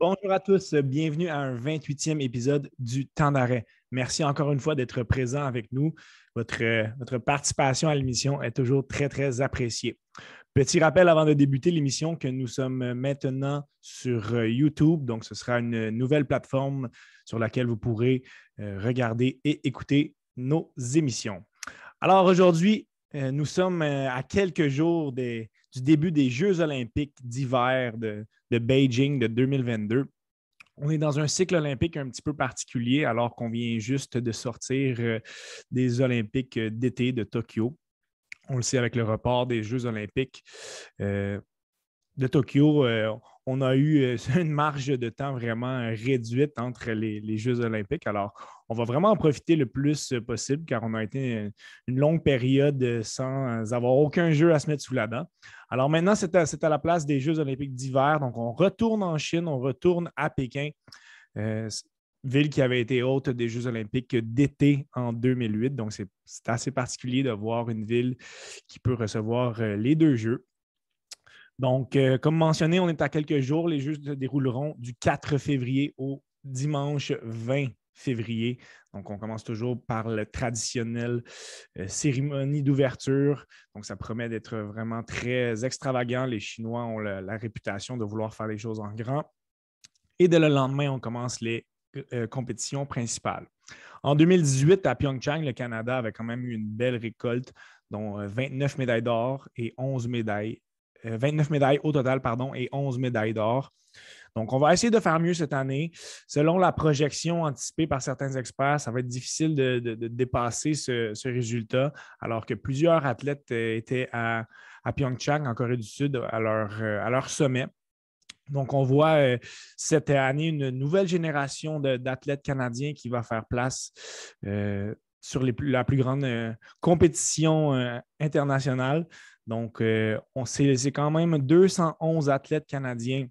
Bonjour à tous, bienvenue à un 28e épisode du Temps d'arrêt. Merci encore une fois d'être présent avec nous. Votre, votre participation à l'émission est toujours très, très appréciée. Petit rappel avant de débuter l'émission que nous sommes maintenant sur euh, YouTube, donc ce sera une nouvelle plateforme sur laquelle vous pourrez euh, regarder et écouter nos émissions. Alors aujourd'hui, euh, nous sommes à quelques jours du début des Jeux olympiques d'hiver de, de Beijing de 2022. On est dans un cycle olympique un petit peu particulier alors qu'on vient juste de sortir des Olympiques d'été de Tokyo. On le sait avec le report des Jeux olympiques euh, de Tokyo, euh, on a eu euh, une marge de temps vraiment réduite entre les, Jeux olympiques. Alors, on va vraiment en profiter le plus possible car on a été une longue période sans avoir aucun jeu à se mettre sous la dent. Alors maintenant, c'est à, la place des Jeux olympiques d'hiver. Donc, on retourne en Chine, on retourne à Pékin ville qui avait été hôte des Jeux olympiques d'été en 2008. Donc, c'est assez particulier de voir une ville qui peut recevoir euh, les deux Jeux. Donc, euh, comme mentionné, on est à quelques jours. Les Jeux se dérouleront du 4 février au dimanche 20 février. Donc, on commence toujours par la traditionnelle euh, cérémonie d'ouverture. Donc, ça promet d'être vraiment très extravagant. Les Chinois ont la, réputation de vouloir faire les choses en grand. Et dès le lendemain, on commence les euh, compétition principale. En 2018, à Pyeongchang, le Canada avait quand même eu une belle récolte, dont 29 euh, médailles d'or et 11 médailles, 29 euh, médailles au total, pardon, et 11 médailles d'or. Donc, on va essayer de faire mieux cette année. Selon la projection anticipée par certains experts, ça va être difficile de, dépasser ce, résultat, alors que plusieurs athlètes étaient à, à Pyeongchang, en Corée du Sud, à leur, à leur sommet. Donc, on voit euh, cette année une nouvelle génération d'athlètes canadiens qui va faire place euh, sur la plus grande euh, compétition internationale. Donc, on c'est quand même 211 athlètes canadiens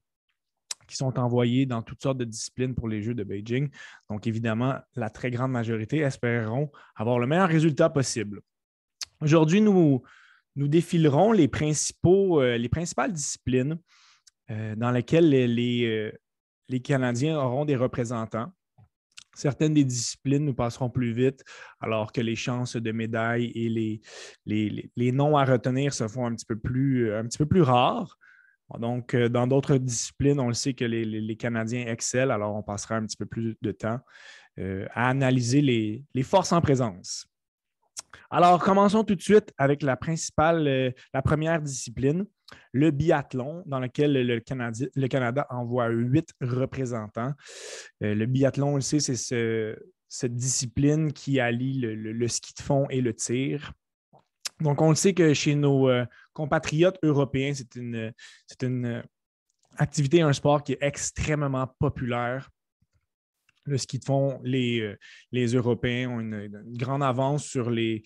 qui sont envoyés dans toutes sortes de disciplines pour les Jeux de Beijing. Donc, évidemment, la très grande majorité espéreront avoir le meilleur résultat possible. Aujourd'hui, nous, défilerons les, principaux, les principales disciplines euh, dans laquelle les, euh, les, Canadiens auront des représentants. Certaines des disciplines nous passeront plus vite, alors que les chances de médailles et les, les, noms à retenir se font un petit peu plus, rares. Donc, euh, dans d'autres disciplines, on le sait que les, Canadiens excellent, alors on passera un petit peu plus de temps à analyser les, forces en présence. Alors, commençons tout de suite avec la principale, la première discipline, le biathlon, dans lequel le, Canada, envoie huit représentants. Euh, le biathlon, on le sait, c'est cette discipline qui allie le, ski de fond et le tir. Donc, on le sait que chez nos euh, compatriotes européens, c'est une, euh, activité, un sport qui est extrêmement populaire. Le ski de fond, les, les Européens ont une, grande avance sur les,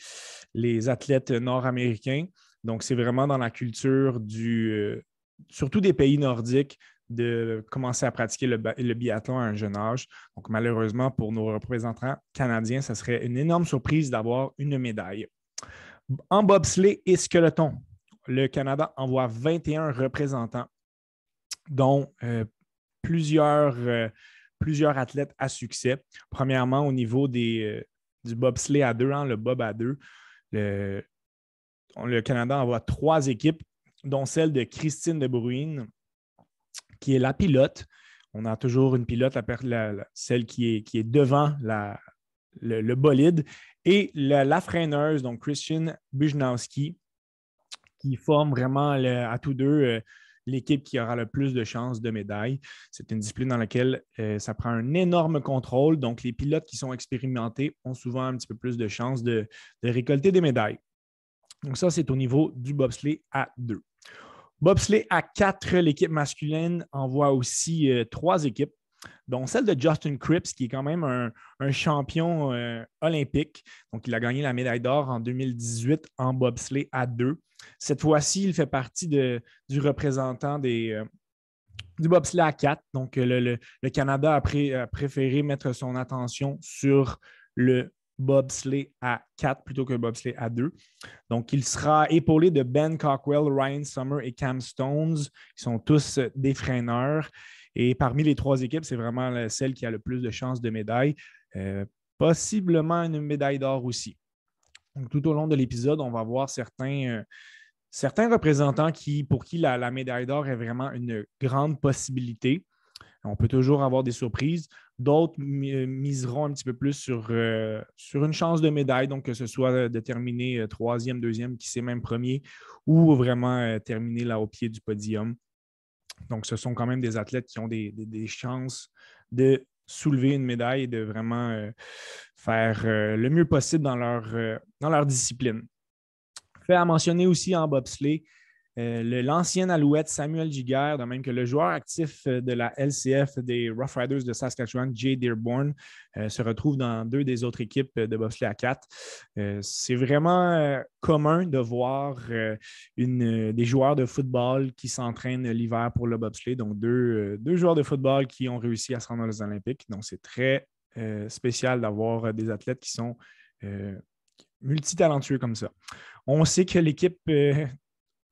les athlètes nord-américains. Donc, c'est vraiment dans la culture du, euh, surtout des pays nordiques, de commencer à pratiquer le, biathlon à un jeune âge. Donc, malheureusement, pour nos représentants canadiens, ce serait une énorme surprise d'avoir une médaille. En bobsleigh et skeleton, le Canada envoie 21 représentants, dont euh, plusieurs, euh, plusieurs athlètes à succès. Premièrement, au niveau des, du bobsleigh à deux, hein, le bob à deux, le, le Canada envoie trois équipes, dont celle de Christine de Bruyne, qui est la pilote. On a toujours une pilote, celle qui est, qui est devant le, bolide, et la, freineuse, donc Christian Bujnowski, qui forme vraiment à tous deux euh, l'équipe qui aura le plus de chances de médailles. C'est une discipline dans laquelle euh, ça prend un énorme contrôle. Donc, les pilotes qui sont expérimentés ont souvent un petit peu plus de chances de récolter des médailles. Donc, ça, c'est au niveau du bobsleigh à 2. Bobsleigh à 4, l'équipe masculine envoie aussi euh, trois équipes, dont celle de Justin Cripps, qui est quand même un, champion euh, olympique. Donc, il a gagné la médaille d'or en 2018 en bobsleigh à 2. Cette fois-ci, il fait partie du représentant euh, du bobsleigh à 4. Donc, le, Canada a, préféré mettre son attention sur le bobsleigh à 4 plutôt que bobsleigh à 2. Donc, il sera épaulé de Ben Cockwell, Ryan Summer et Cam Stones, qui sont tous des freineurs. Et parmi les trois équipes, c'est vraiment celle qui a le plus de chances de médaille, euh, possiblement une médaille d'or aussi. Tout au long de l'épisode, on va voir certains, euh, représentants qui, pour qui la, médaille d'or est vraiment une grande possibilité. On peut toujours avoir des surprises. D'autres euh, miseront un petit peu plus sur, sur une chance de médaille, donc que ce soit de terminer troisième, deuxième, qui sait même premier, ou vraiment terminer là au pied du podium. Donc, ce sont quand même des athlètes qui ont des, chances de soulever une médaille et de vraiment euh, faire euh, le mieux possible dans leur, euh, dans leur discipline. Fait à mentionner aussi en bobsleigh, euh, l'ancien Alouette Samuel Giguère, de même que le joueur actif euh, de la LCF des Rough Riders de Saskatchewan, Jay Dearborn, euh, se retrouve dans deux des autres équipes de bobsleigh à 4. C'est vraiment commun de voir des joueurs de football qui s'entraînent l'hiver pour le bobsleigh, donc deux, deux, joueurs de football qui ont réussi à se rendre aux Olympiques. Donc, c'est très spécial d'avoir des athlètes qui sont multitalentueux comme ça. On sait que l'équipe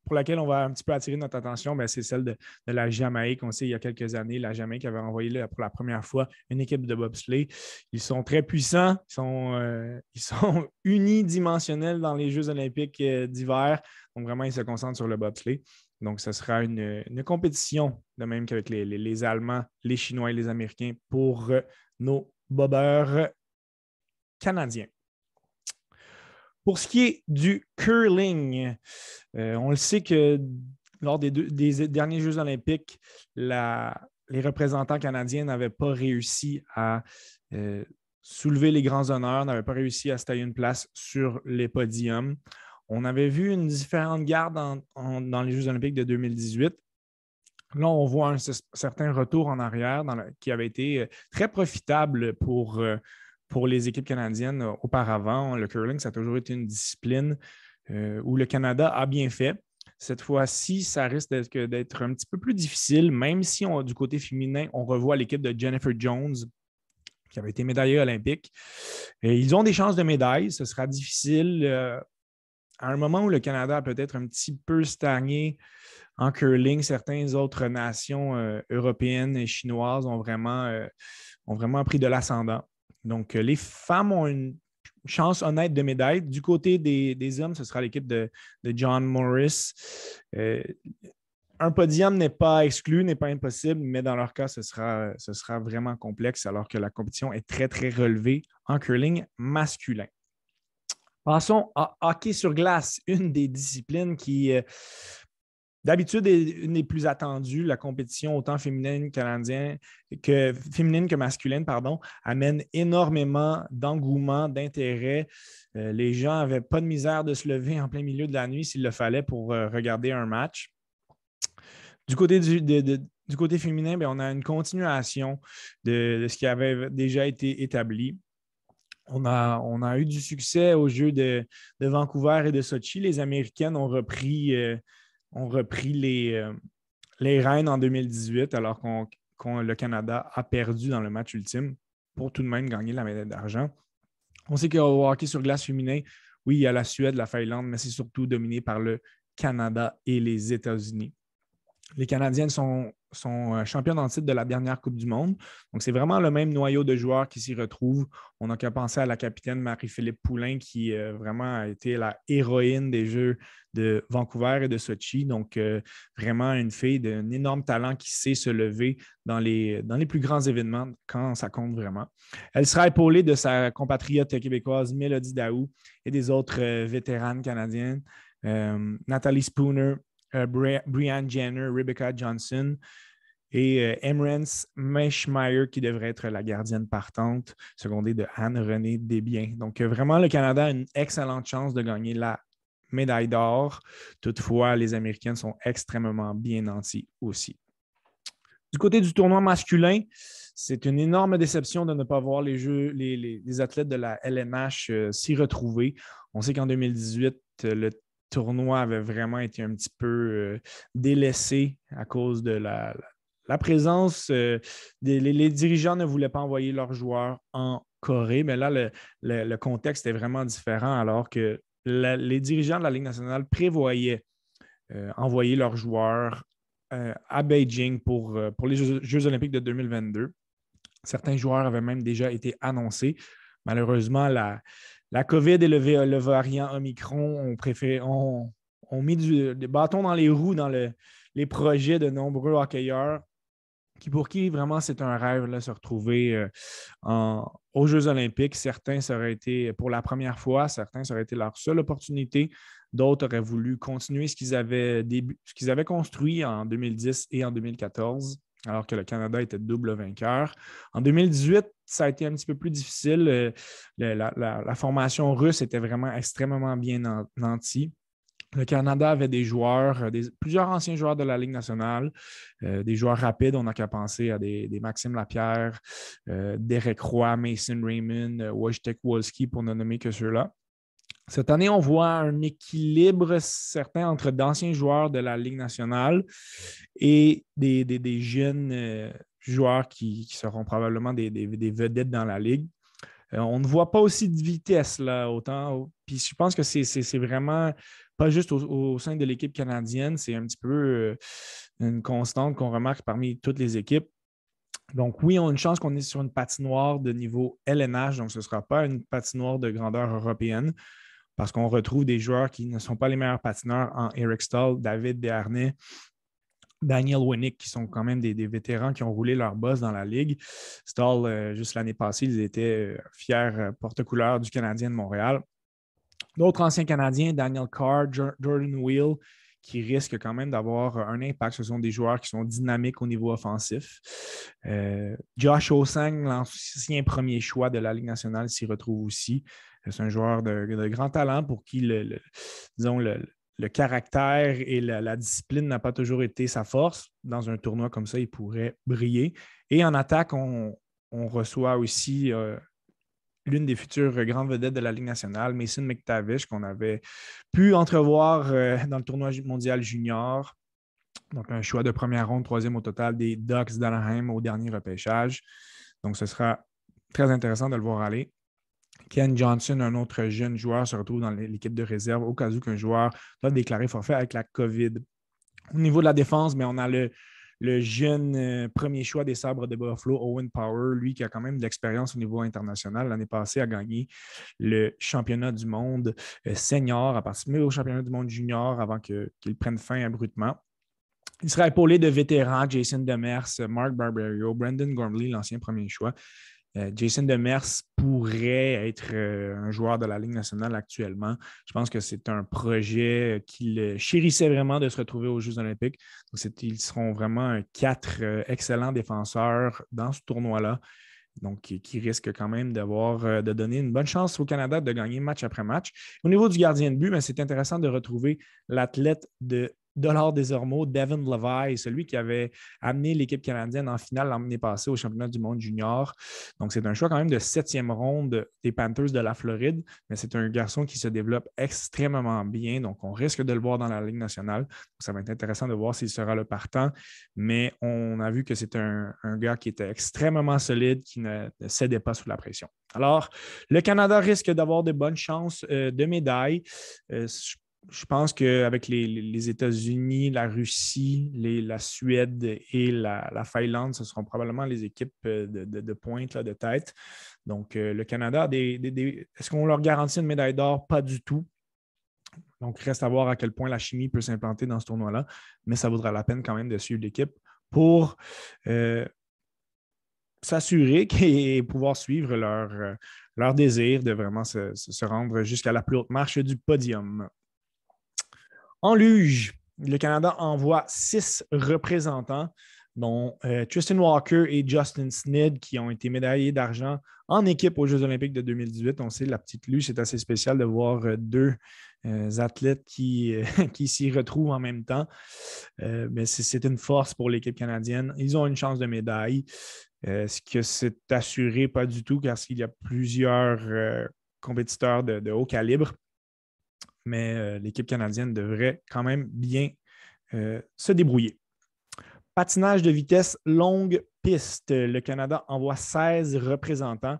pour laquelle on va un petit peu attirer notre attention, ben, c'est celle de, la Jamaïque. On sait il y a quelques années, la Jamaïque avait envoyé pour la première fois une équipe de bobsleigh. Ils sont très puissants, ils sont, euh, unidimensionnels dans les Jeux olympiques euh, d'hiver. Donc vraiment, ils se concentrent sur le bobsleigh. Donc, ce sera une, compétition, de même qu'avec les, Allemands, les Chinois et les Américains, pour euh, nos bobeurs canadiens. Pour ce qui est du curling, euh, on le sait que lors des, derniers Jeux olympiques, les représentants canadiens n'avaient pas réussi à euh, soulever les grands honneurs, n'avaient pas réussi à se tailler une place sur les podiums. On avait vu une différente garde dans les Jeux olympiques de 2018. Là, on voit un certain retour en arrière qui avait été euh, très profitable pour, pour les équipes canadiennes euh, auparavant. Le curling, ça a toujours été une discipline euh, où le Canada a bien fait. Cette fois-ci, ça risque d'être un petit peu plus difficile, même si du côté féminin, on revoit l'équipe de Jennifer Jones, qui avait été médaillée olympique. Ils ont des chances de médaille. Ce sera difficile euh, à un moment où le Canada a peut-être un petit peu stagné en curling. Certaines autres nations européennes et chinoises ont vraiment, ont vraiment pris de l'ascendant. Donc, euh, les femmes ont une chance honnête de médaille. Du côté des, hommes, ce sera l'équipe de, John Morris. Euh, un podium n'est pas exclu, n'est pas impossible, mais dans leur cas, ce sera, ce sera vraiment complexe alors que la compétition est très, très relevée en curling masculin. Passons à hockey sur glace, une des disciplines qui, euh, D'habitude, une des plus attendues, la compétition autant féminine canadienne que féminine que masculine, pardon, amène énormément d'engouement, d'intérêt. Euh, les gens n'avaient pas de misère de se lever en plein milieu de la nuit s'il le fallait pour euh, regarder un match. Du côté, du, féminin, ben, on a une continuation de, ce qui avait déjà été établi. On a, on a eu du succès aux Jeux de, Vancouver et de Sochi. Les Américaines ont repris. Euh, ont repris les, euh, les rênes en 2018 alors qu'on le Canada a perdu dans le match ultime pour tout de même gagner la médaille d'argent. On sait qu'au hockey sur glace féminin, oui, il y a la Suède, la Finlande, mais c'est surtout dominé par le Canada et les États-Unis. Les Canadiennes sont euh, champions en titre de la dernière Coupe du Monde. Donc, c'est vraiment le même noyau de joueurs qui s'y retrouve. On n'a qu'à penser à la capitaine Marie-Philippe Poulain, qui euh, vraiment a été la héroïne des Jeux de Vancouver et de Sochi. Donc, euh, vraiment une fille d'un énorme talent qui sait se lever dans les, dans les plus grands événements quand ça compte vraiment. Elle sera épaulée de sa compatriote québécoise Mélodie Daou et des autres vétéranes canadiennes. Nathalie Spooner, euh, Brianne Jenner, Rebecca Johnson et euh, Emrance Meschmeyer qui devrait être la gardienne partante, secondée de Anne-Renée Desbiens. Donc, euh, vraiment, le Canada a une excellente chance de gagner la médaille d'or. Toutefois, les Américaines sont extrêmement bien nantis aussi. Du côté du tournoi masculin, c'est une énorme déception de ne pas voir les, jeux, les, athlètes de la LNH s'y retrouver. On sait qu'en 2018, le tournoi avait vraiment été un petit peu euh, délaissé à cause de la, présence. Euh, des, les, dirigeants ne voulaient pas envoyer leurs joueurs en Corée, mais là, le, contexte est vraiment différent alors que les dirigeants de la Ligue nationale prévoyaient euh, envoyer leurs joueurs à Beijing pour, pour les Jeux, olympiques de 2022. Certains joueurs avaient même déjà été annoncés. Malheureusement, la, la COVID et le, variant Omicron ont, mis des bâtons dans les roues dans les projets de nombreux hockeyeurs qui pour qui vraiment c'est un rêve de se retrouver aux Jeux olympiques. Certains, ça été pour la première fois, certains, ça aurait été leur seule opportunité. D'autres auraient voulu continuer ce qu'ils avaient construit en 2010 et en 2014, alors que le Canada était double vainqueur. En 2018, ça a été un petit peu plus difficile. Euh, la, formation russe était vraiment extrêmement bien nantie. Le Canada avait des joueurs, euh, plusieurs anciens joueurs de la Ligue nationale, euh, des joueurs rapides. On n'a qu'à penser à des, Maxime Lapierre, Derek Roy, Mason Raymond, Wojtek Wolski, pour ne nommer que ceux-là. Cette année, on voit un équilibre certain entre d'anciens joueurs de la Ligue nationale et des, jeunes euh, joueurs qui, seront probablement des, vedettes dans la Ligue. Euh, on ne voit pas aussi de vitesse là autant. Puis je pense que c'est vraiment pas juste au, sein de l'équipe canadienne, c'est un petit peu euh, une constante qu'on remarque parmi toutes les équipes. Donc, oui, on a une chance qu'on est sur une patinoire de niveau LNH, donc ce ne sera pas une patinoire de grandeur européenne parce qu'on retrouve des joueurs qui ne sont pas les meilleurs patineurs en Eric Stahl, David Desharnais, Daniel Winnick, qui sont quand même des, vétérans qui ont roulé leur boss dans la Ligue. Stahl, euh, juste l'année passée, ils étaient euh, fiers euh, porte-couleurs du Canadien de Montréal. D'autres anciens Canadiens, Daniel Carr, Jordan Wheel, qui risquent quand même d'avoir un impact. Ce sont des joueurs qui sont dynamiques au niveau offensif. Josh Osang, l'ancien premier choix de la Ligue nationale, s'y retrouve aussi. C'est un joueur de, grand talent pour qui le, disons, le, caractère et la, discipline n'a pas toujours été sa force. Dans un tournoi comme ça, il pourrait briller. Et en attaque, on, reçoit aussi euh, l'une des futures grandes vedettes de la Ligue nationale, Mason McTavish, qu'on avait pu entrevoir euh, dans le tournoi mondial junior. Donc, un choix de première ronde, troisième au total des Ducks d'Anaheim au dernier repêchage. Donc, ce sera très intéressant de le voir aller. Ken Johnson, un autre jeune joueur, se retrouve dans l'équipe de réserve au cas où qu'un joueur doit déclarer forfait avec la COVID. Au niveau de la défense, mais on a le, jeune euh, premier choix des sabres de Buffalo, Owen Power, lui qui a quand même de l'expérience au niveau international. L'année passée, a gagné le championnat du monde euh, senior, a participé au championnat du monde junior avant qu'il prenne fin abruptement. Il sera épaulé de vétérans, Jason Demers, Mark Barberio, Brandon Gormley, l'ancien premier choix, Jason Demers pourrait être euh, un joueur de la Ligue nationale actuellement. Je pense que c'est un projet qu'il chérissait vraiment de se retrouver aux Jeux olympiques. ils seront vraiment quatre euh, excellents défenseurs dans ce tournoi-là. Donc, qui, risque quand même de donner une bonne chance au Canada de gagner match après match. Au niveau du gardien de but, ben, c'est intéressant de retrouver l'athlète de Dollar des Ormeaux, Devin Levi, celui qui avait amené l'équipe canadienne en finale l'année passée au championnat du monde junior. Donc, c'est un choix quand même de septième ronde des Panthers de la Floride, mais c'est un garçon qui se développe extrêmement bien. Donc, on risque de le voir dans la Ligue nationale. ça va être intéressant de voir s'il sera le partant, mais on a vu que c'est un, gars qui était extrêmement solide, qui ne, cédait pas sous la pression. Alors, le Canada risque d'avoir de bonnes chances euh, de médailles. Euh, pense qu'avec les, États-Unis, la Russie, la Suède et la, Finlande, ce seront probablement les équipes euh, de, pointe, de tête. Donc, euh, le Canada, est-ce qu'on leur garantit une médaille d'or? Pas du tout. Donc, reste à voir à quel point la chimie peut s'implanter dans ce tournoi-là, mais ça vaudra la peine quand même de suivre l'équipe pour euh, s'assurer et pouvoir suivre leur désir de vraiment se rendre jusqu'à la plus haute marche du podium. En luge, le Canada envoie six représentants, dont euh, Tristan Walker et Justin Snid, qui ont été médaillés d'argent en équipe aux Jeux olympiques de 2018. On sait, la petite luge, c'est assez spécial de voir euh, deux euh, athlètes qui, s'y retrouvent en même temps. mais c'est une force pour l'équipe canadienne. Ils ont une chance de médaille. Est-ce que c'est assuré? Pas du tout, car il y a plusieurs compétiteurs de haut calibre mais euh, l'équipe canadienne devrait quand même bien euh, se débrouiller. Patinage de vitesse longue piste. Le Canada envoie 16 représentants.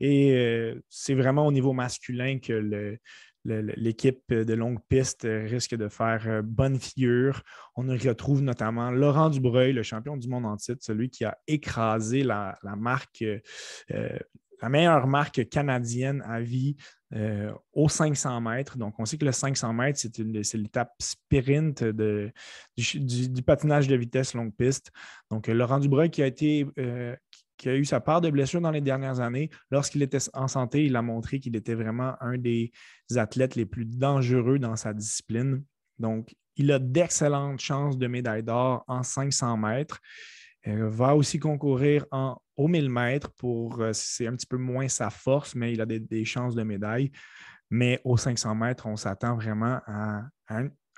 Et c'est vraiment au niveau masculin que l'équipe de longue piste risque de faire bonne figure. On y retrouve notamment Laurent Dubreuil, le champion du monde en titre, celui qui a écrasé la, marque, euh, la meilleure marque canadienne à vie euh, aux 500 mètres. Donc, on sait que le 500 mètres, c'est l'étape sprint du, patinage de vitesse longue piste. Donc, Laurent Dubreuil qui a été, euh, qui a eu sa part de blessures dans les dernières années. Lorsqu'il était en santé, il a montré qu'il était vraiment un des athlètes les plus dangereux dans sa discipline. Donc, il a d'excellentes chances de médaille d'or en 500 mètres. Il va aussi concourir en, au 1000 mètres pour, euh, c'est un petit peu moins sa force, mais il a des, chances de médaille. Mais aux 500 mètres, on s'attend vraiment à,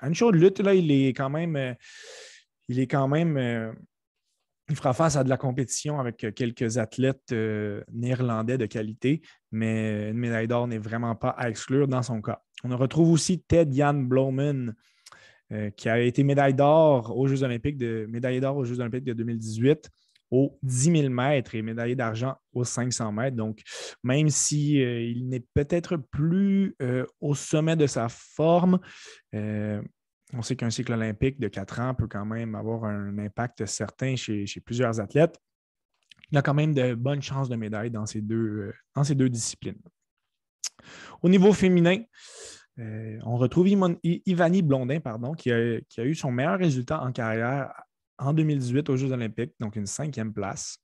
une chaude lutte. Là, il est quand même, euh, il est quand même euh, il fera face à de la compétition avec euh, quelques athlètes euh, néerlandais de qualité, mais une médaille d'or n'est vraiment pas à exclure dans son cas. On retrouve aussi Ted Jan Blomen, euh, qui a été médaille d'or aux Jeux Olympiques de médaillé d'or aux Jeux Olympiques de 2018 aux 10 000 mètres et médaillé d'argent aux 500 mètres. Donc, même s'il il n'est peut-être plus au sommet de sa forme, on sait qu'un cycle olympique de quatre ans peut quand même avoir un impact certain chez, plusieurs athlètes. Il a quand même de bonnes chances de médaille dans ces deux, euh, dans ces deux disciplines. Au niveau féminin, euh, on retrouve Ivani Blondin, pardon, qui a, eu son meilleur résultat en carrière en 2018 aux Jeux olympiques, donc une cinquième place.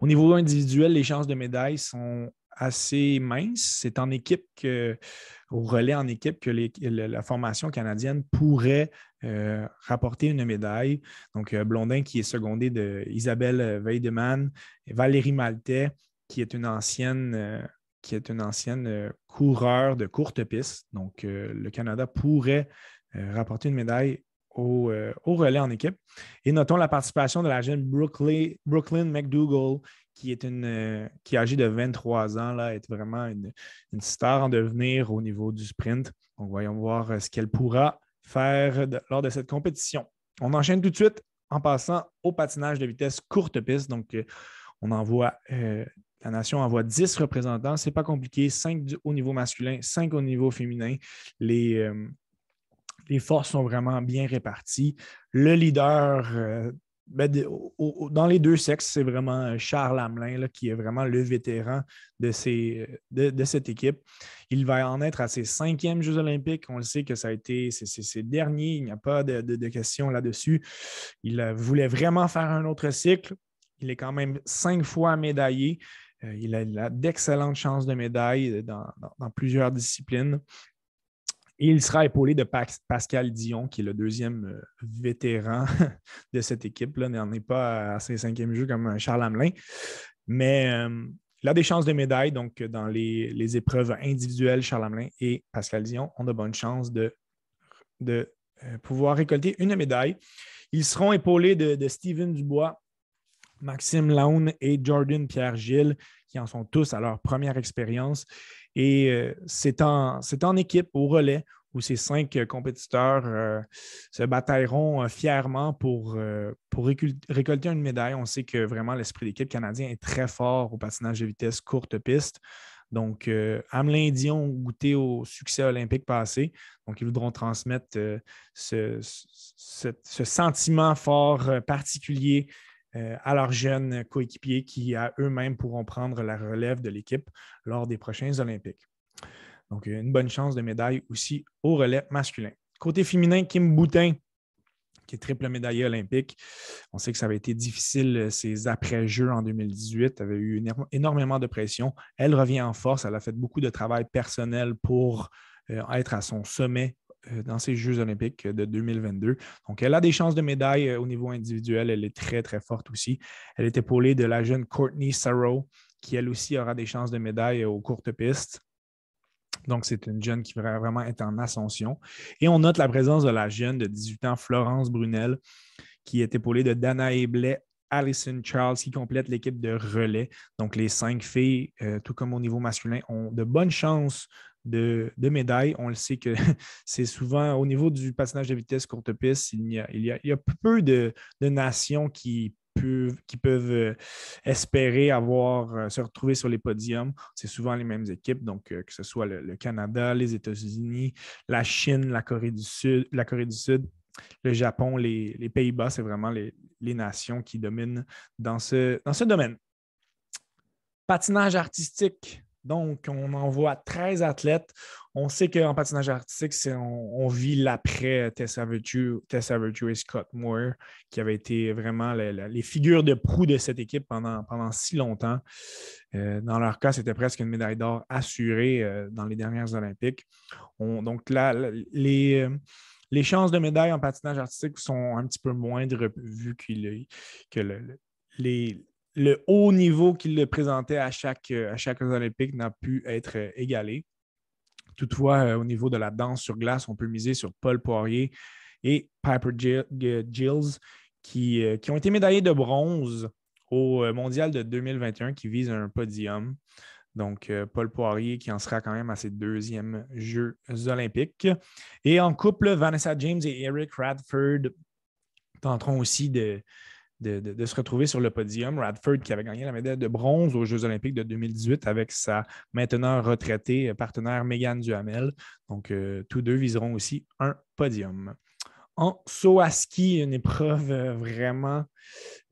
Au niveau individuel, les chances de médaille sont assez minces. C'est en équipe que au relais en équipe que la formation canadienne pourrait euh, rapporter une médaille. Donc, euh, Blondin qui est secondé de Isabelle Weidemann Valérie Maltais, qui est une ancienne, qui est une ancienne coureur de courte piste. Donc, le Canada pourrait rapporter une médaille au, relais en équipe. Et notons la participation de la jeune Brooklyn, McDougall, qui est une euh, qui âgée de 23 ans, là, est vraiment une, star en devenir au niveau du sprint. Donc, voyons voir euh, ce qu'elle pourra faire lors de cette compétition. On enchaîne tout de suite en passant au patinage de vitesse courte piste. Donc, euh, on envoie, la nation envoie 10 représentants. Ce n'est pas compliqué. 5 au niveau masculin, 5 au niveau féminin. Les, les forces sont vraiment bien réparties. Le leader ben, dans les deux sexes, c'est vraiment euh, Charles Hamelin qui est vraiment le vétéran de, de, cette équipe. Il va en être à ses cinquièmes Jeux olympiques. On le sait que ça a été ses derniers. Il n'y a pas de, de question là-dessus. Il euh, voulait vraiment faire un autre cycle. Il est quand même cinq fois médaillé. Euh, il a, d'excellentes chances de médaille dans plusieurs disciplines. Il sera épaulé de Pascal Dion, qui est le deuxième euh, vétéran de cette équipe. Là, n'en est pas à ses cinquièmes jeux comme Charles Hamelin. Mais euh, il a des chances de médaille. Donc, dans les, épreuves individuelles, Charles Hamelin et Pascal Dion ont de bonnes chances de, pouvoir récolter une médaille. Ils seront épaulés de, de Steven Dubois, Maxime Laune et Jordan Pierre-Gilles, qui en sont tous à leur première expérience. Et euh, c'est en, équipe, au relais, où ces cinq compétiteurs euh, se batailleront euh, fièrement pour, récolter une médaille. On sait que vraiment l'esprit d'équipe canadien est très fort au patinage de vitesse courte piste. Donc, Hamelin Dion ont goûté au succès olympique passé. Donc, ils voudront transmettre ce, sentiment fort particulier euh, à leurs jeunes coéquipiers qui, à eux-mêmes, pourront prendre la relève de l'équipe lors des prochains Olympiques. Donc, une bonne chance de médaille aussi au relais masculin. Côté féminin, Kim Boutin, qui est triple médaillée olympique. On sait que ça avait été difficile ces après-jeux en 2018. Elle avait eu énormément de pression. Elle revient en force. Elle a fait beaucoup de travail personnel pour euh, être à son sommet euh, dans ces Jeux olympiques de 2022. Donc, elle a des chances de médaille euh, au niveau individuel. Elle est très, très forte aussi. Elle est épaulée de la jeune Courtney Sarrow, qui elle aussi aura des chances de médaille aux courtes pistes. Donc, c'est une jeune qui va vraiment être en ascension. Et on note la présence de la jeune de 18 ans, Florence Brunel, qui est épaulée de Dana Eblay, Alison Charles, qui complète l'équipe de relais. Donc, les cinq filles, euh, tout comme au niveau masculin, ont de bonnes chances de, médailles. On le sait que c'est souvent au niveau du patinage de vitesse courte piste, il y a, peu de, nations qui peuvent, peuvent espérer avoir, se retrouver sur les podiums. C'est souvent les mêmes équipes, donc que ce soit le, Canada, les États-Unis, la Chine, la Corée du Sud, le Japon, les, Pays-Bas, c'est vraiment les, nations qui dominent dans ce domaine. Patinage artistique. Donc, on envoie 13 athlètes. On sait qu'en patinage artistique, on, vit l'après Tessa Virtue, et Scott Moore, qui avaient été vraiment les, figures de proue de cette équipe pendant, si longtemps. Euh, dans leur cas, c'était presque une médaille d'or assurée euh, dans les dernières Olympiques. donc les chances de médaille en patinage artistique sont un petit peu moindres vu que les, le haut niveau qu'il présentait à chaque, à chaque Olympique n'a pu être égalé. Toutefois, euh, au niveau de la danse sur glace, on peut miser sur Paul Poirier et Piper Gilles qui, euh, qui ont été médaillés de bronze au euh, mondial de 2021 qui vise un podium. Donc, euh, Paul Poirier qui en sera quand même à ses deuxièmes Jeux olympiques. Et en couple, Vanessa James et Eric Radford tenteront aussi de, de, se retrouver sur le podium. Radford qui avait gagné la médaille de bronze aux Jeux olympiques de 2018 avec sa maintenant retraitée partenaire Megan Duhamel. Donc, euh, tous deux viseront aussi un podium en saut à ski, une épreuve euh, vraiment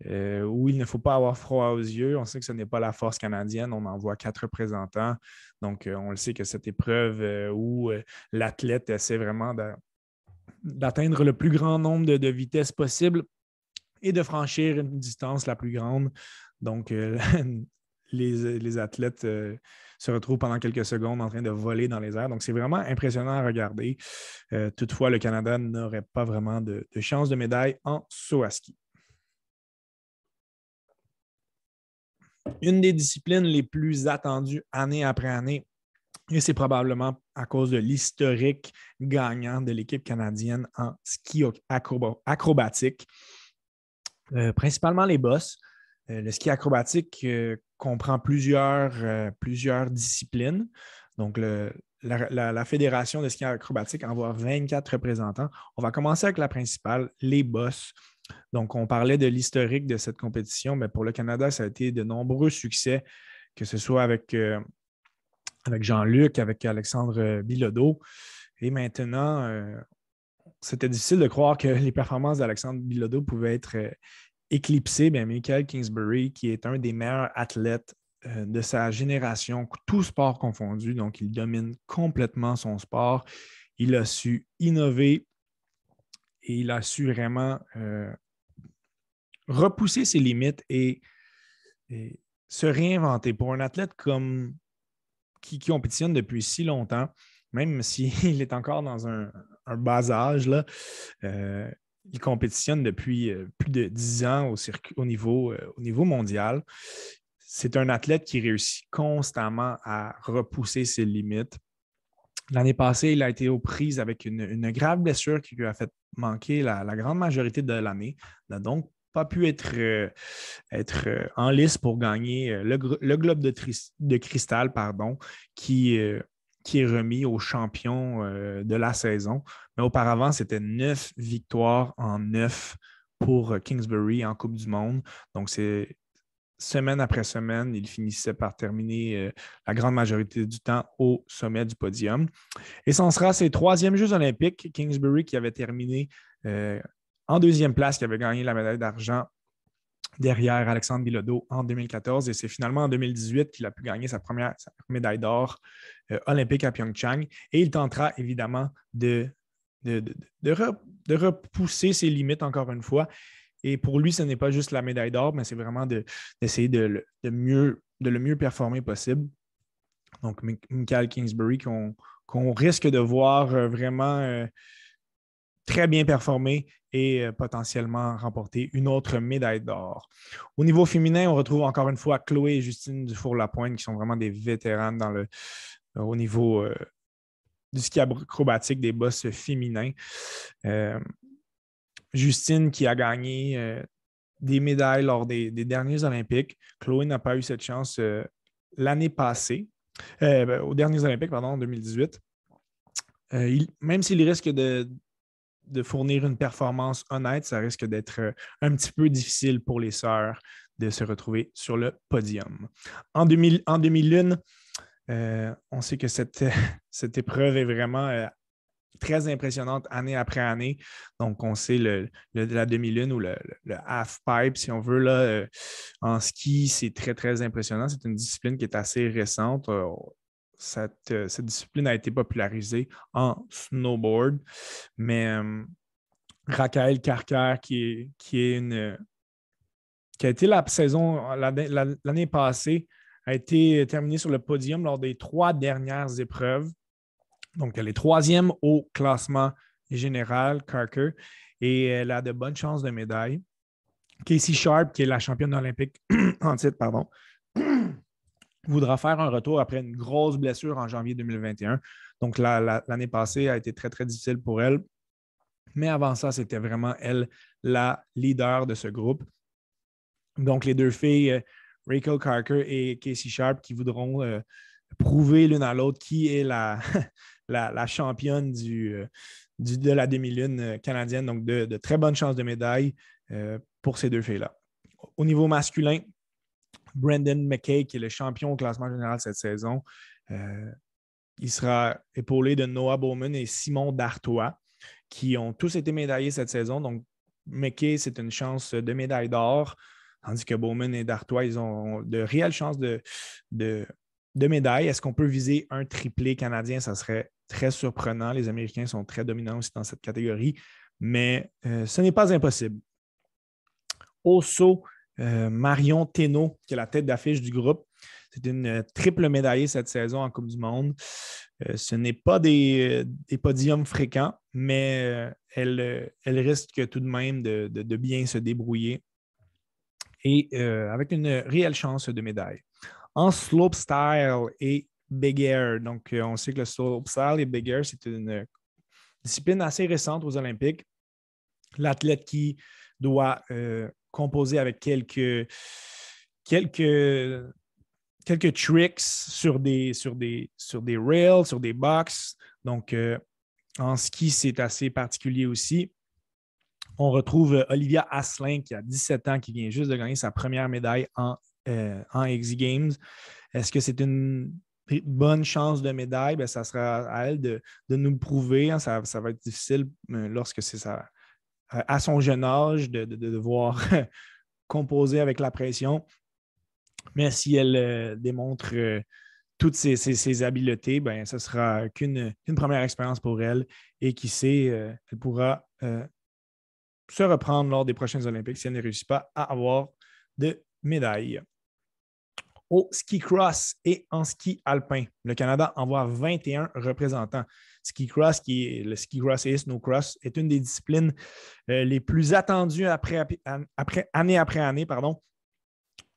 euh, où il ne faut pas avoir froid aux yeux. On sait que ce n'est pas la force canadienne. On envoie quatre représentants. Donc, euh, on le sait que cette épreuve où l'athlète essaie vraiment d'atteindre le plus grand nombre de, vitesses possible et de franchir une distance la plus grande. Donc, les, les, athlètes se retrouve pendant quelques secondes en train de voler dans les airs. Donc, c'est vraiment impressionnant à regarder. Euh, toutefois, le Canada n'aurait pas vraiment de, chance de médaille en saut à ski. Une des disciplines les plus attendues année après année, et c'est probablement à cause de l'historique gagnant de l'équipe canadienne en ski acrobatique, euh, principalement les bosses. Euh, le ski acrobatique comprend plusieurs, euh, disciplines. Donc, la, Fédération de ski acrobatique envoie 24 représentants. On va commencer avec la principale, les bosses. Donc, on parlait de l'historique de cette compétition, mais pour le Canada, ça a été de nombreux succès, que ce soit avec, euh, Jean-Luc, avec Alexandre Bilodeau. Et maintenant, euh, c'était difficile de croire que les performances d'Alexandre Bilodeau pouvaient être éclipsé bien, Michael Kingsbury, qui est un des meilleurs athlètes euh, de sa génération, tout sport confondu. Donc, il domine complètement son sport. Il a su innover et il a su vraiment euh, repousser ses limites et, se réinventer. Pour un athlète comme qui, compétitionne depuis si longtemps, même s'il est encore dans un, bas âge, là, euh, il compétitionne depuis euh, plus de dix ans au, au, niveau, euh, au niveau mondial. C'est un athlète qui réussit constamment à repousser ses limites. L'année passée, il a été aux prises avec une, grave blessure qui lui a fait manquer la, grande majorité de l'année. Il n'a donc pas pu être, être en lice pour gagner le, globe de, de, cristal pardon, qui, qui est remis au champion de la saison. Mais auparavant, c'était neuf victoires en neuf pour euh, Kingsbury en Coupe du Monde. Donc, c'est semaine après semaine, il finissait par terminer euh, la grande majorité du temps au sommet du podium. Et ce sera ses troisièmes Jeux olympiques. Kingsbury qui avait terminé euh, en deuxième place, qui avait gagné la médaille d'argent derrière Alexandre Bilodeau en 2014. Et c'est finalement en 2018 qu'il a pu gagner sa première médaille d'or olympique à Pyeongchang. Et il tentera évidemment de de, repousser ses limites encore une fois. Et pour lui, ce n'est pas juste la médaille d'or, mais c'est vraiment d'essayer de, mieux, de le mieux performer possible. Donc, Michael Kingsbury, qu'on risque de voir euh, vraiment euh, très bien performer et euh, potentiellement remporter une autre médaille d'or. Au niveau féminin, on retrouve encore une fois Chloé et Justine Dufour-Lapointe, qui sont vraiment des vétérans dans le, au niveau du ski acrobatique des bosses féminins. Euh, Justine qui a gagné euh, des médailles lors des, derniers Olympiques. Chloé n'a pas eu cette chance euh, l'année passée, ben, aux derniers Olympiques, pardon, en 2018. même s'il risque de, de fournir une performance honnête, ça risque d'être euh, un petit peu difficile pour les sœurs de se retrouver sur le podium. En, 2000, en 2001, euh, on sait que cette, épreuve est vraiment euh, très impressionnante année après année. Donc, on sait le, la demi-lune ou le, half-pipe, si on veut. Là, en ski, c'est très, très impressionnant. C'est une discipline qui est assez récente. Euh, cette, discipline a été popularisée en snowboard. Mais euh, Raquel Carker, qui est, qui est une. qui a été la saison l'année passée, a été terminée sur le podium lors des trois dernières épreuves. Donc, elle est troisième au classement général, Carker, et elle a de bonnes chances de médaille. Casey Sharp, qui est la championne olympique en titre, pardon, voudra faire un retour après une grosse blessure en janvier 2021. Donc, l'année passée a été très, très difficile pour elle. Mais avant ça, c'était vraiment elle la leader de ce groupe. Donc, les deux filles, euh, Rachel Carker et Casey Sharp, qui voudront euh, prouver l'une à l'autre qui est la, championne du, euh, de la demi-lune canadienne. Donc, de, de, très bonnes chances de médaille pour ces deux filles-là. Au niveau masculin, Brandon McKay, qui est le champion au classement général cette saison. Euh, il sera épaulé de Noah Bowman et Simon Dartois, qui ont tous été médaillés cette saison. Donc, McKay, c'est une chance de médaille d'or, tandis que Bowman et Dartois, ils ont de réelles chances de, médaille. Est-ce qu'on peut viser un triplé canadien? Ça serait très surprenant. Les Américains sont très dominants aussi dans cette catégorie, mais euh, ce n'est pas impossible. Au euh, Marion Thénault, qui est la tête d'affiche du groupe. C'est une euh, triple médaillée cette saison en Coupe du Monde. Euh, ce n'est pas des, podiums fréquents, mais elle, risque tout de même de, bien se débrouiller et avec une réelle chance de médaille. En slopestyle et big air, donc on sait que le slopestyle et big air, c'est une discipline assez récente aux Olympiques. L'athlète qui doit composé avec quelques, quelques, quelques tricks sur des, sur, des, sur des rails, sur des box. Donc, euh, en ski, c'est assez particulier aussi. On retrouve euh, Olivia Asselin qui a 17 ans, qui vient juste de gagner sa première médaille en, euh, en X Games. Est-ce que c'est une bonne chance de médaille? Bien, ça sera à elle de, nous le prouver. Hein. Ça, ça, va être difficile lorsque c'est ça, euh, à son jeune âge de, devoir composer avec la pression. Mais si elle euh, démontre euh, toutes ses, habiletés, ben, ce sera qu'une première expérience pour elle. Et qui sait, elle pourra se reprendre lors des prochains Olympiques si elle ne réussit pas à avoir de médaille au ski cross et en ski alpin. Le Canada envoie 21 représentants. Ski cross, qui est le ski cross et snow cross, est une des disciplines euh, les plus attendues année après année. Pardon.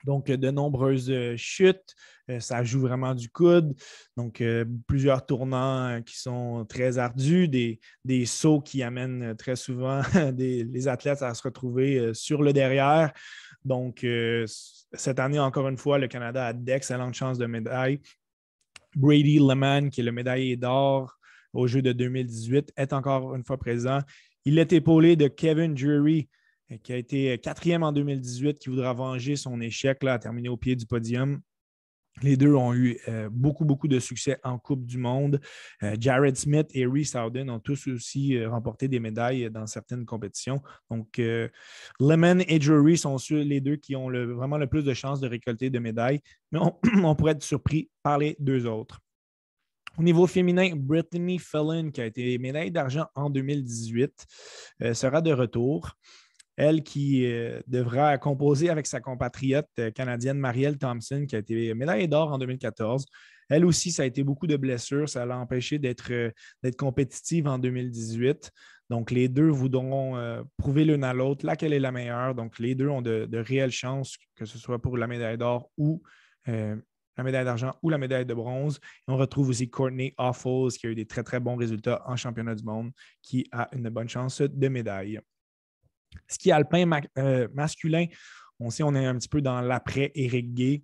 Donc, de nombreuses euh, chutes, euh, ça joue vraiment du coude. Donc, plusieurs tournants qui sont très ardus, des, des sauts qui amènent très souvent les athlètes à se retrouver sur le derrière. Donc, cette année, encore une fois, le Canada a d'excellentes chances de médaille. Brady Lehman, qui est le médaillé d'or au Jeu de 2018, est encore une fois présent. Il est épaulé de Kevin Jury, qui a été quatrième en 2018, qui voudra venger son échec là, à terminer au pied du podium. Les deux ont eu euh, beaucoup, beaucoup de succès en Coupe du Monde. Euh, Jared Smith et Reese Howden ont tous aussi euh, remporté des médailles dans certaines compétitions. Donc, Lemon et Drury sont les deux qui ont vraiment le plus de chances de récolter de médailles, mais on, pourrait être surpris par les deux autres. Au niveau féminin, Brittany Fallon, qui a été médaille d'argent en 2018, sera de retour elle qui euh, devra composer avec sa compatriote euh, canadienne Marielle Thompson, qui a été médaillée d'or en 2014. Elle aussi, ça a été beaucoup de blessures. Ça l'a empêché d'être euh, compétitive en 2018. Donc, les deux voudront prouver l'une à l'autre laquelle est la meilleure. Donc, les deux ont de, réelles chances, que ce soit pour la médaille d'or ou la médaille d'argent ou la médaille de bronze. on retrouve aussi Courtney Offals, qui a eu des très, très bons résultats en championnat du monde, qui a une bonne chance de médaille. Ski alpin euh, masculin, on sait on est un petit peu dans l'après Eric Gay.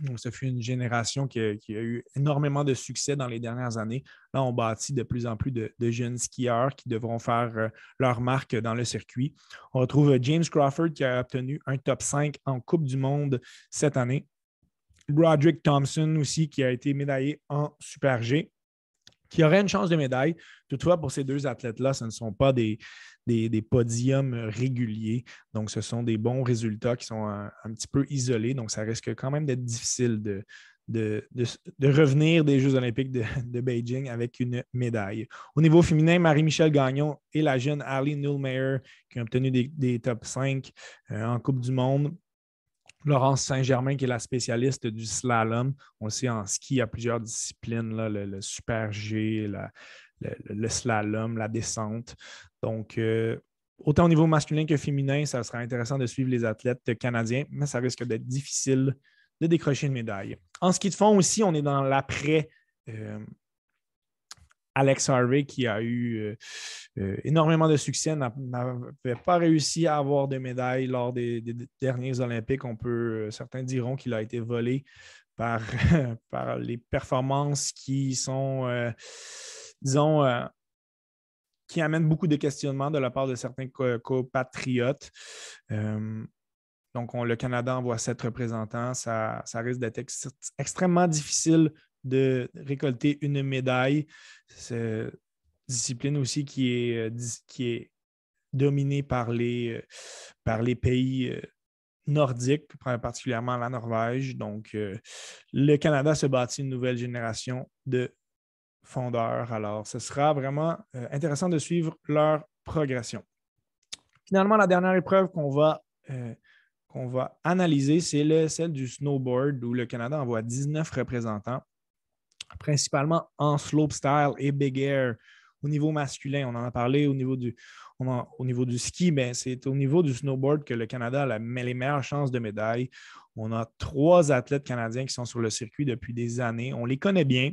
Donc, ça fut une génération qui a, eu énormément de succès dans les dernières années. Là, on bâtit de plus en plus de, jeunes skieurs qui devront faire euh, leur marque dans le circuit. On retrouve James Crawford qui a obtenu un top 5 en Coupe du Monde cette année. Roderick Thompson aussi qui a été médaillé en Super G qui aurait une chance de médaille. Toutefois, pour ces deux athlètes-là, ce ne sont pas des, des, podiums réguliers. Donc, ce sont des bons résultats qui sont un, petit peu isolés. Donc, ça risque quand même d'être difficile de, de, revenir des Jeux olympiques de, Beijing avec une médaille. Au niveau féminin, Marie-Michel Gagnon et la jeune Ali Nulmeyer qui ont obtenu des, top 5 euh, en Coupe du Monde. Laurence Saint-Germain, qui est la spécialiste du slalom. On sait en ski, il y a plusieurs disciplines, le, super G, le, slalom, la descente. Donc, euh, autant au niveau masculin que féminin, ça sera intéressant de suivre les athlètes canadiens, mais ça risque d'être difficile de décrocher une médaille. En ski de fond aussi, on est dans l'après. Euh, Alex Harvey, qui a eu euh, euh, énormément de succès, n'avait pas réussi à avoir de médaille lors des, derniers Olympiques. On peut, euh, certains diront qu'il a été volé par, par les performances qui sont, disons, qui amènent beaucoup de questionnements de la part de certains compatriotes. donc, le Canada envoie sept représentants. Ça, ça risque d'être extrêmement difficile de récolter une médaille. C'est une discipline aussi qui est, euh, qui est dominée par les, euh, pays euh, nordiques, particulièrement la Norvège. Donc, le Canada se bâtit une nouvelle génération de fondeurs. Alors, ce sera vraiment intéressant de suivre leur progression. Finalement, la dernière épreuve qu'on va, qu'on va analyser, c'est celle du snowboard, où le Canada envoie 19 représentants principalement en slopestyle et big air au niveau masculin. On en a parlé au niveau du, ski, mais c'est au niveau du snowboard que le Canada a les meilleures chances de médaille. On a trois athlètes canadiens qui sont sur le circuit depuis des années. On les connaît bien.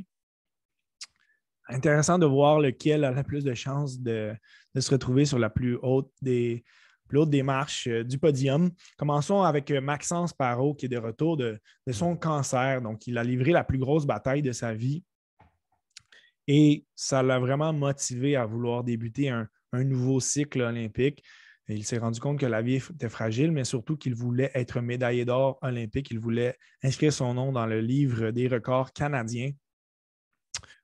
Intéressant de voir lequel a la plus de chances de se retrouver sur la plus haute des, l'autre démarche euh, du podium. Commençons avec euh, Maxence Parot, qui est de retour de, son cancer. Donc, il a livré la plus grosse bataille de sa vie. Et ça l'a vraiment motivé à vouloir débuter un, nouveau cycle olympique. il s'est rendu compte que la vie était fragile, mais surtout qu'il voulait être médaillé d'or olympique. Il voulait inscrire son nom dans le livre des records canadiens.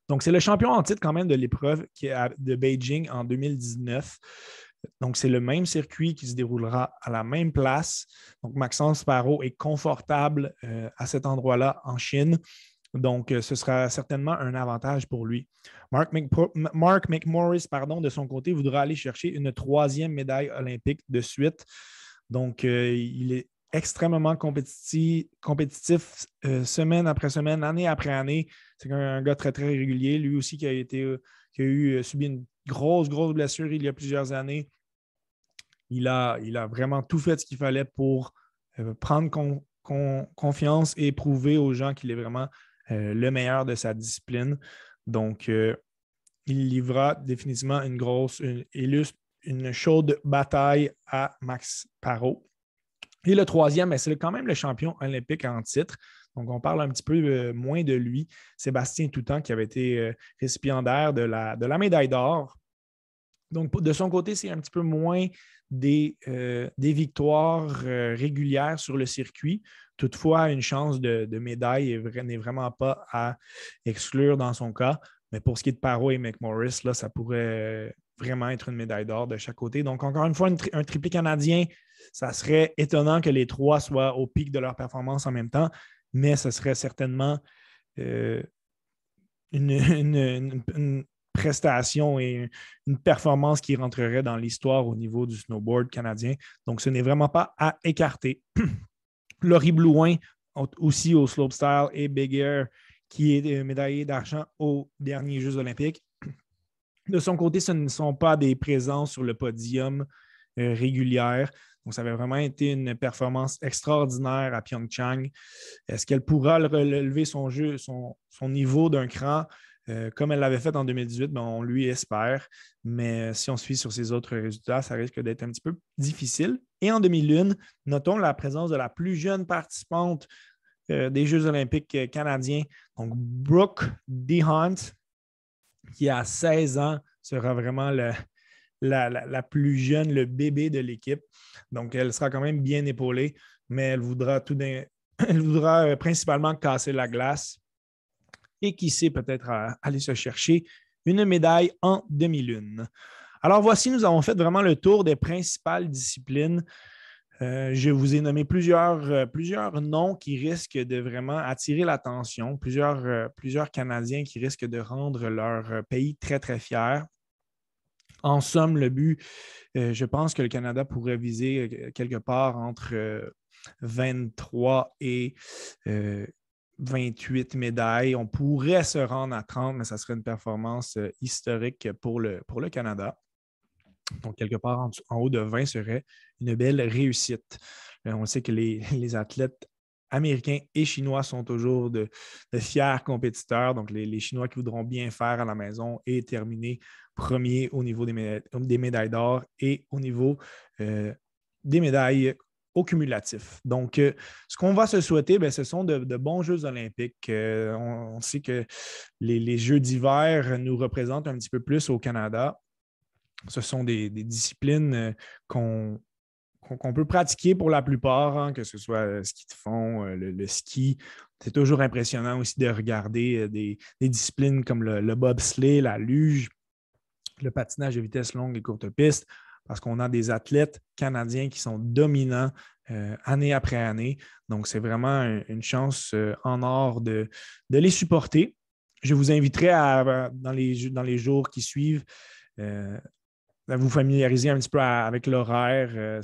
Donc, c'est le champion en titre quand même de l'épreuve de Beijing en 2019. Donc, c'est le même circuit qui se déroulera à la même place. Donc, Maxence Parot est confortable euh, à cet endroit-là en Chine. Donc, euh, ce sera certainement un avantage pour lui. Mark, McMorris, pardon, de son côté, voudra aller chercher une troisième médaille olympique de suite. Donc, euh, il est extrêmement compétitif, compétitif semaine après semaine, année après année. C'est un, gars très, très régulier. Lui aussi qui a été qui a eu subi une grosse, grosse blessure il y a plusieurs années. Il a, il a vraiment tout fait ce qu'il fallait pour euh, prendre confiance et prouver aux gens qu'il est vraiment euh, le meilleur de sa discipline. Donc, euh, il livra définitivement une grosse, une, une chaude bataille à Max Parot. Et le troisième, c'est quand même le champion olympique en titre. Donc, on parle un petit peu euh, moins de lui. Sébastien Toutan, qui avait été euh, récipiendaire de la, médaille d'or. Donc, de son côté, c'est un petit peu moins des, euh, victoires régulières sur le circuit. Toutefois, une chance de, médaille n'est vraiment pas à exclure dans son cas. Mais pour ce qui est de Paro et McMorris, là, ça pourrait vraiment être une médaille d'or de chaque côté. Donc, encore une fois, un triplé canadien, ça serait étonnant que les trois soient au pic de leur performance en même temps mais ce serait certainement euh, une, prestation et une performance qui rentrerait dans l'histoire au niveau du snowboard canadien. Donc, ce n'est vraiment pas à écarter. Laurie Blouin, aussi au slopestyle, et Big Air, qui est euh, médaillé d'argent aux derniers Jeux olympiques. De son côté, ce ne sont pas des présences sur le podium euh, régulières. Donc, ça avait vraiment été une performance extraordinaire à Pyeongchang. Est-ce qu'elle pourra relever son jeu, son, niveau d'un cran euh, comme elle l'avait fait en 2018? Ben, on lui espère. Mais si on suit sur ses autres résultats, ça risque d'être un petit peu difficile. Et en 2001, notons la présence de la plus jeune participante des Jeux olympiques canadiens. Donc, Brooke DeHunt, qui a 16 ans, sera vraiment la, plus jeune, le bébé de l'équipe. Donc, elle sera quand même bien épaulée, mais elle voudra, tout elle voudra principalement casser la glace et qui sait peut-être aller se chercher une médaille en demi-lune. Alors voici, nous avons fait vraiment le tour des principales disciplines. Euh, je vous ai nommé plusieurs, euh, noms qui risquent de vraiment attirer l'attention, plusieurs, euh, plusieurs Canadiens qui risquent de rendre leur pays très, très fier. En somme, le but, je pense que le Canada pourrait viser quelque part entre 23 et 28 médailles. On pourrait se rendre à 30, mais ça serait une performance euh, historique pour le, pour le Canada. Donc, quelque part en, haut de 20 serait une belle réussite. Euh, on sait que les, athlètes américains et chinois sont toujours de, fiers compétiteurs. Donc, les, Chinois qui voudront bien faire à la maison et terminer premier au niveau des, médailles d'or et au niveau euh, des médailles au cumulatif. Donc, euh, ce qu'on va se souhaiter, ben, ce sont de, bons Jeux olympiques. Euh, on, sait que les, Jeux d'hiver nous représentent un petit peu plus au Canada. Ce sont des, disciplines euh, qu'on peut pratiquer pour la plupart, hein, que ce soit le ski de fond, le, ski. C'est toujours impressionnant aussi de regarder des, disciplines comme le, le, bobsleigh, la luge, le patinage de vitesse longue et courte piste parce qu'on a des athlètes canadiens qui sont dominants euh, année après année. Donc, c'est vraiment une chance euh, en or de, les supporter. Je vous inviterai à, dans, les, dans les jours qui suivent euh, vous familiariser un petit peu avec l'horaire.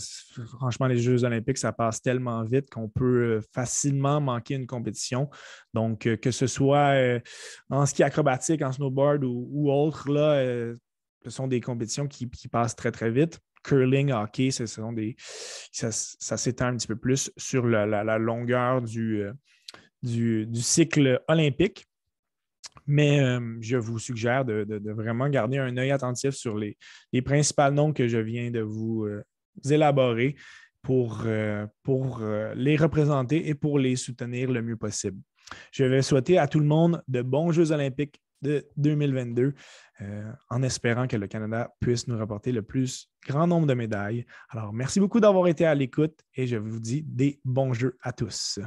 franchement, les Jeux olympiques, ça passe tellement vite qu'on peut facilement manquer une compétition. Donc, que ce soit en ski acrobatique, en snowboard ou, autre, là, ce sont des compétitions qui, passent très, très vite. Curling, hockey, ce sont des, ça, s'étend un petit peu plus sur la, longueur euh, du, du, cycle olympique. Mais euh, je vous suggère de, vraiment garder un œil attentif sur les, les principaux noms que je viens de vous, euh, élaborer pour, pour les représenter et pour les soutenir le mieux possible. Je vais souhaiter à tout le monde de bons Jeux olympiques de 2022 euh, en espérant que le Canada puisse nous rapporter le plus grand nombre de médailles. Alors, merci beaucoup d'avoir été à l'écoute et je vous dis des bons jeux à tous.